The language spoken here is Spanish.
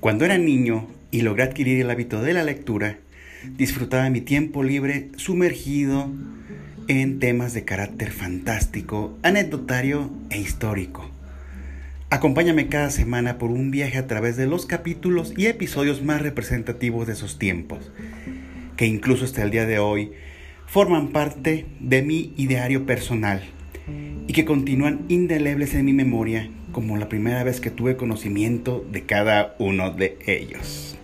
Cuando era niño y logré adquirir el hábito de la lectura, disfrutaba mi tiempo libre sumergido en temas de carácter fantástico, anecdotario e histórico. Acompáñame cada semana por un viaje a través de los capítulos y episodios más representativos de esos tiempos, que incluso hasta el día de hoy forman parte de mi ideario personal y que continúan indelebles en mi memoria como la primera vez que tuve conocimiento de cada uno de ellos.